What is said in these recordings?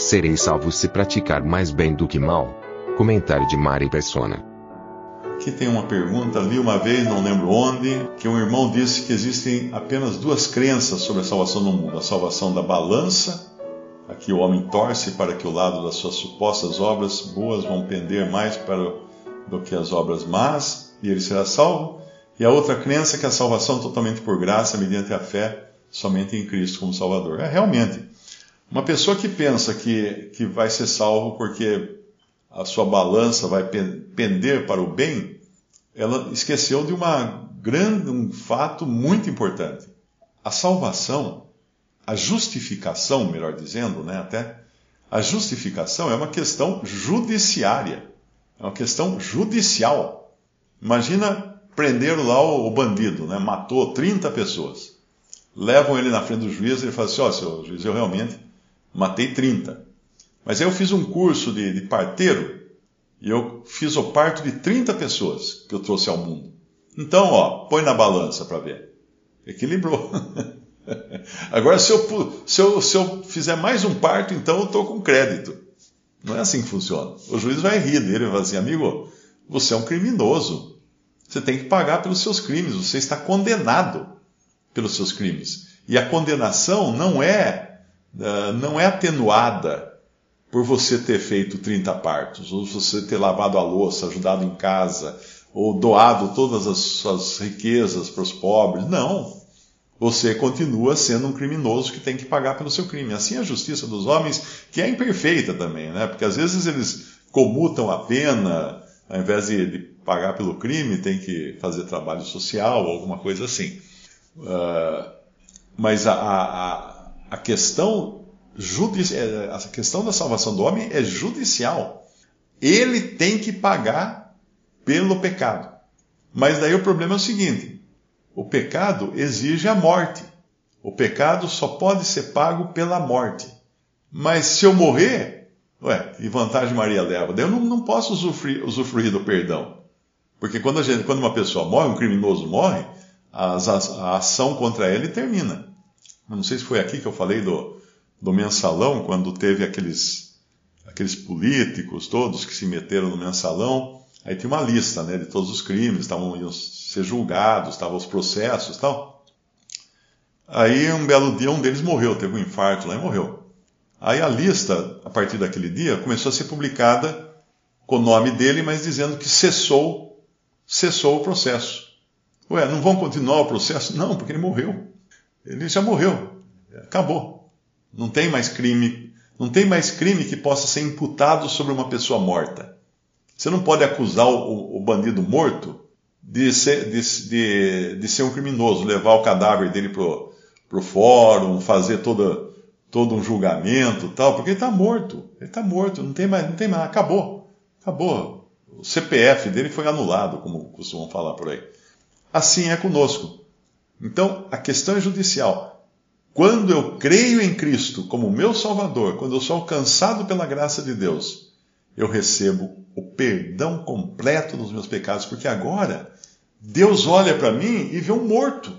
Serei salvo se praticar mais bem do que mal. Comentário de Mari Persona. Aqui tem uma pergunta, li uma vez, não lembro onde, que um irmão disse que existem apenas duas crenças sobre a salvação no mundo: a salvação da balança, aqui o homem torce para que o lado das suas supostas obras boas vão pender mais para do que as obras más, e ele será salvo, e a outra crença é que a salvação totalmente por graça, mediante a fé somente em Cristo como Salvador. É realmente. Uma pessoa que pensa que, que vai ser salvo porque a sua balança vai pender para o bem, ela esqueceu de uma grande, um fato muito importante. A salvação, a justificação, melhor dizendo, né, até, a justificação é uma questão judiciária, é uma questão judicial. Imagina prenderam lá o, o bandido, né, matou 30 pessoas. Levam ele na frente do juiz e ele fala assim: Ó, oh, seu juiz, eu realmente matei 30. Mas aí eu fiz um curso de, de parteiro e eu fiz o parto de 30 pessoas que eu trouxe ao mundo. Então, ó, põe na balança para ver. Equilibrou. Agora, se eu, se, eu, se eu fizer mais um parto, então eu estou com crédito. Não é assim que funciona. O juiz vai rir dele e vai assim, amigo, você é um criminoso. Você tem que pagar pelos seus crimes. Você está condenado pelos seus crimes. E a condenação não é, uh, não é atenuada por você ter feito 30 partos, ou você ter lavado a louça, ajudado em casa, ou doado todas as suas riquezas para os pobres. Não. Você continua sendo um criminoso que tem que pagar pelo seu crime. Assim é a justiça dos homens, que é imperfeita também, né? Porque às vezes eles comutam a pena, ao invés de, de pagar pelo crime, tem que fazer trabalho social, ou alguma coisa assim. Uh, mas a, a, a questão é, a questão da salvação do homem é judicial. Ele tem que pagar pelo pecado. Mas daí o problema é o seguinte: o pecado exige a morte. O pecado só pode ser pago pela morte. Mas se eu morrer, ué, que vantagem Maria leva? Daí eu não, não posso usufruir, usufruir, do perdão. Porque quando, gente, quando, uma pessoa morre, um criminoso morre, a, a ação contra ele termina. Não sei se foi aqui que eu falei do, do mensalão, quando teve aqueles, aqueles políticos todos que se meteram no mensalão, aí tinha uma lista né, de todos os crimes, estavam iam ser julgados, estavam os processos tal. Aí um belo dia um deles morreu, teve um infarto lá e morreu. Aí a lista, a partir daquele dia, começou a ser publicada com o nome dele, mas dizendo que cessou, cessou o processo. Ué, não vão continuar o processo? Não, porque ele morreu. Ele já morreu. Acabou. Não tem mais crime, não tem mais crime que possa ser imputado sobre uma pessoa morta. Você não pode acusar o, o bandido morto de ser, de, de, de, ser um criminoso, levar o cadáver dele pro, pro fórum, fazer todo um julgamento tal, porque ele está morto. Ele está morto, não tem mais, não tem mais, acabou. Acabou. O CPF dele foi anulado, como costumam falar por aí. Assim é conosco. Então, a questão é judicial. Quando eu creio em Cristo como meu Salvador, quando eu sou alcançado pela graça de Deus, eu recebo o perdão completo dos meus pecados, porque agora Deus olha para mim e vê um morto.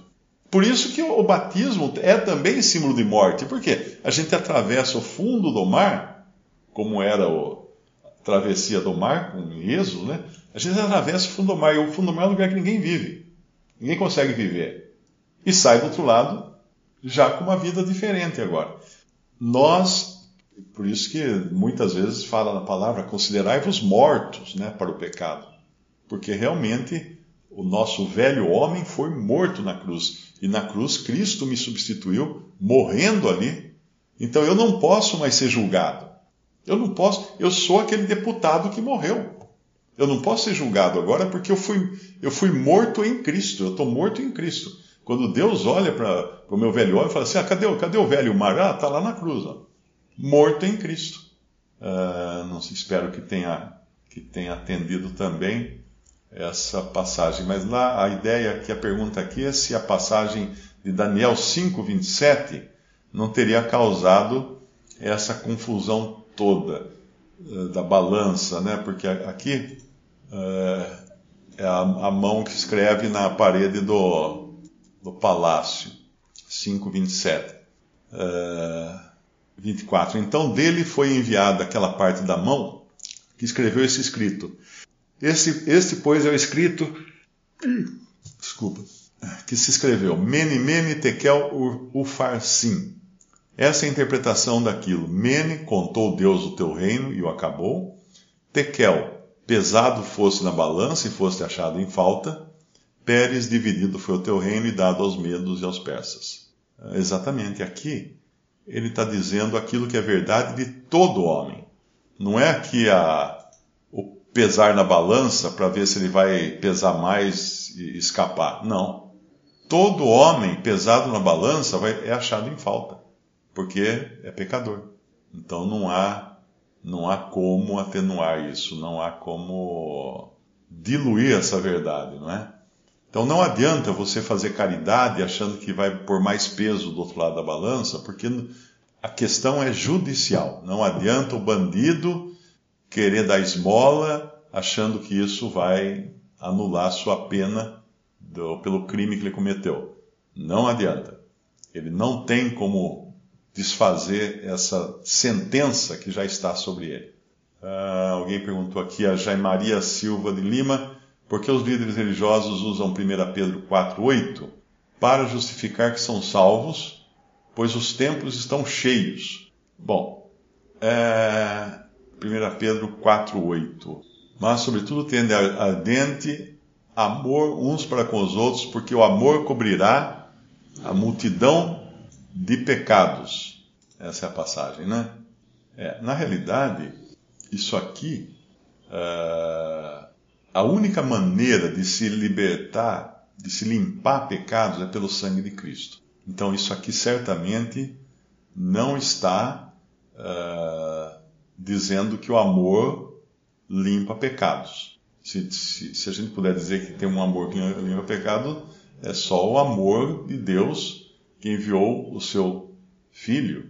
Por isso que o batismo é também símbolo de morte. Por quê? A gente atravessa o fundo do mar, como era a travessia do mar com Êxodo, né? A gente atravessa o fundo do mar, e o fundo do mar é um lugar que ninguém vive. Ninguém consegue viver. E sai do outro lado já com uma vida diferente agora. Nós, por isso que muitas vezes fala na palavra, considerai-vos mortos né, para o pecado, porque realmente o nosso velho homem foi morto na cruz, e na cruz Cristo me substituiu, morrendo ali. Então eu não posso mais ser julgado. Eu não posso, eu sou aquele deputado que morreu. Eu não posso ser julgado agora porque eu fui, eu fui morto em Cristo, eu estou morto em Cristo. Quando Deus olha para o meu velho homem e fala assim: ah, cadê, cadê o velho mar? Ah, está lá na cruz, ó, morto em Cristo. Uh, não se espero que tenha, que tenha atendido também essa passagem. Mas lá a ideia que a pergunta aqui é se a passagem de Daniel 5, 27 não teria causado essa confusão toda uh, da balança, né? Porque aqui uh, é a, a, mão que escreve na parede do, do palácio, 5, 27. Uh, 24. Então dele foi enviada aquela parte da mão que escreveu esse escrito. Esse, este, pois, é o escrito. Desculpa. Que se escreveu Mene, Mene, Tekel, Ufarsim. Essa é a interpretação daquilo. Mene, contou Deus o teu reino e o acabou. Tekel, pesado fosse na balança e fosse achado em falta. Pérez, dividido foi o teu reino e dado aos medos e aos persas. Exatamente aqui, ele está dizendo aquilo que é verdade de todo homem. Não é que a, o pesar na balança para ver se ele vai pesar mais e escapar. Não. Todo homem pesado na balança vai, é achado em falta, porque é pecador. Então não há, não há como atenuar isso, não há como diluir essa verdade, não é? Então não adianta você fazer caridade achando que vai pôr mais peso do outro lado da balança, porque a questão é judicial. Não adianta o bandido querer dar esmola achando que isso vai anular sua pena do, pelo crime que ele cometeu. Não adianta. Ele não tem como desfazer essa sentença que já está sobre ele. Ah, alguém perguntou aqui a Jaimaria Silva de Lima por que os líderes religiosos usam 1 Pedro 4,8 para justificar que são salvos, pois os templos estão cheios. Bom, é, 1 Pedro 4,8 Mas, sobretudo, tende ardente amor uns para com os outros, porque o amor cobrirá a multidão de pecados. Essa é a passagem, né? É, na realidade, isso aqui. Uh, a única maneira de se libertar, de se limpar pecados é pelo sangue de Cristo. Então, isso aqui certamente não está uh, dizendo que o amor limpa pecados. Se, se, se, a gente puder dizer que tem um amor que limpa pecado, é só o amor de Deus que enviou o seu Filho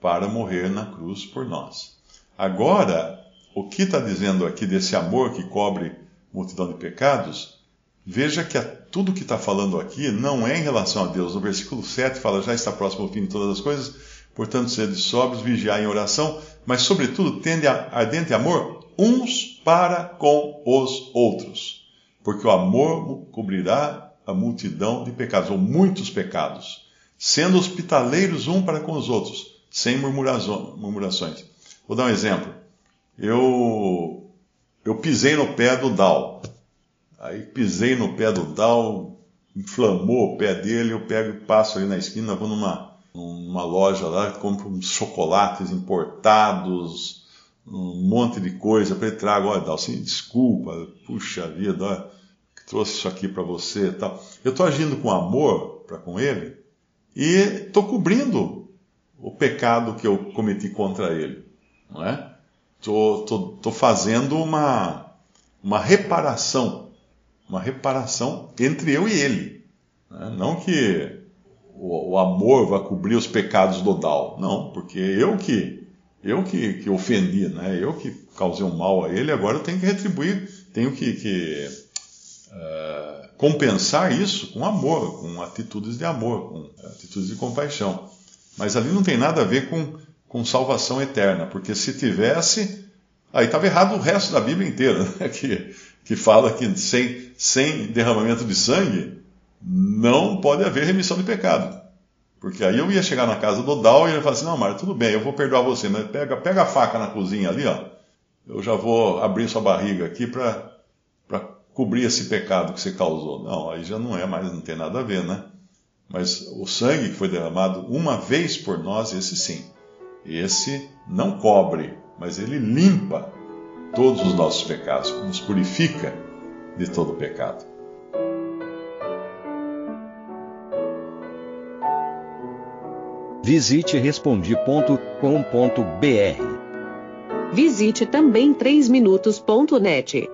para morrer na cruz por nós. Agora, o que está dizendo aqui desse amor que cobre multidão de pecados, veja que tudo que está falando aqui não é em relação a Deus. No versículo 7 fala: Já está próximo o fim de todas as coisas, portanto, sede sóbrios, vigiar em oração, mas, sobretudo, tende ardente amor uns para com os outros, porque o amor cobrirá a multidão de pecados, ou muitos pecados, sendo hospitaleiros um para com os outros, sem murmurações. Vou dar um exemplo. Eu eu pisei no pé do Dal. Aí pisei no pé do Dal, inflamou o pé dele, eu pego e passo ali na esquina, vou numa, numa loja lá, compro uns chocolates importados, um monte de coisa para ele trago, olha, Dal, sim, desculpa, puxa vida, olha, trouxe isso aqui para você e tal. Eu estou agindo com amor para com ele e estou cobrindo o pecado que eu cometi contra ele, não é? Estou fazendo uma, uma reparação, uma reparação entre eu e ele. Né? Não que o, o, amor vai cobrir os pecados do Dal, não, porque eu que eu que, que ofendi, né? eu que causei um mal a ele, agora eu tenho que retribuir, tenho que, que uh, compensar isso com amor, com atitudes de amor, com atitudes de compaixão. Mas ali não tem nada a ver com com salvação eterna, porque se tivesse, aí estava errado o resto da Bíblia inteira, né? que, que fala que sem, sem derramamento de sangue não pode haver remissão de pecado. Porque aí eu ia chegar na casa do Dal e ele ia falar assim: Não, Mário, tudo bem, eu vou perdoar você, mas pega, pega a faca na cozinha ali, ó. Eu já vou abrir sua barriga aqui para cobrir esse pecado que você causou. Não, aí já não é mais, não tem nada a ver, né? Mas o sangue que foi derramado uma vez por nós, esse sim. Esse não cobre, mas ele limpa todos os nossos pecados, nos purifica de todo pecado. Visite respondi.com.br. Visite também 3minutos.net.